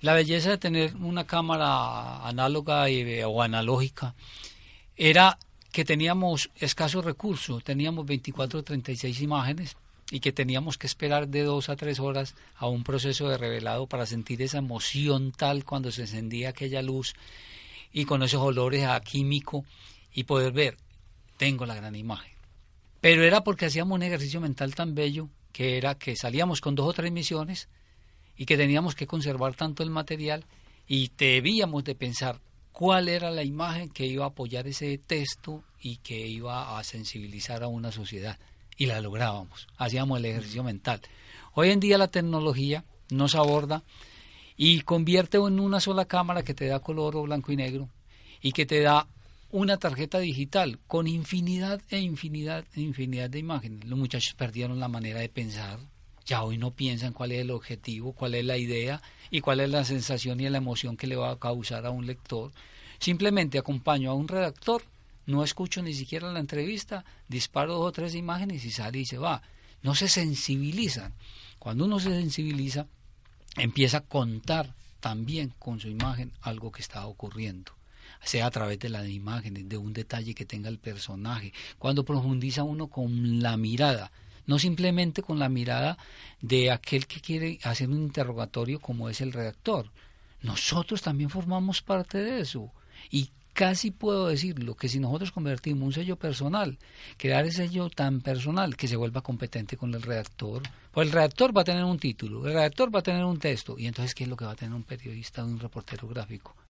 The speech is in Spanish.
La belleza de tener una cámara análoga o analógica era que teníamos escasos recursos, teníamos 24 o 36 imágenes y que teníamos que esperar de dos a tres horas a un proceso de revelado para sentir esa emoción tal cuando se encendía aquella luz y con esos olores a químico y poder ver, tengo la gran imagen. Pero era porque hacíamos un ejercicio mental tan bello que era que salíamos con dos o tres misiones y que teníamos que conservar tanto el material y debíamos de pensar cuál era la imagen que iba a apoyar ese texto y que iba a sensibilizar a una sociedad. Y la lográbamos, hacíamos el ejercicio mental. Hoy en día la tecnología nos aborda y convierte en una sola cámara que te da color o blanco y negro y que te da una tarjeta digital con infinidad e infinidad e infinidad de imágenes. Los muchachos perdieron la manera de pensar, ya hoy no piensan cuál es el objetivo, cuál es la idea y cuál es la sensación y la emoción que le va a causar a un lector. Simplemente acompaño a un redactor, no escucho ni siquiera la entrevista, disparo dos o tres imágenes y sale y se va. No se sensibilizan. Cuando uno se sensibiliza, empieza a contar también con su imagen algo que está ocurriendo sea a través de las imágenes, de un detalle que tenga el personaje, cuando profundiza uno con la mirada, no simplemente con la mirada de aquel que quiere hacer un interrogatorio como es el redactor. Nosotros también formamos parte de eso. Y casi puedo decirlo, que si nosotros convertimos un sello personal, crear ese sello tan personal que se vuelva competente con el redactor, pues el redactor va a tener un título, el redactor va a tener un texto, y entonces ¿qué es lo que va a tener un periodista o un reportero gráfico?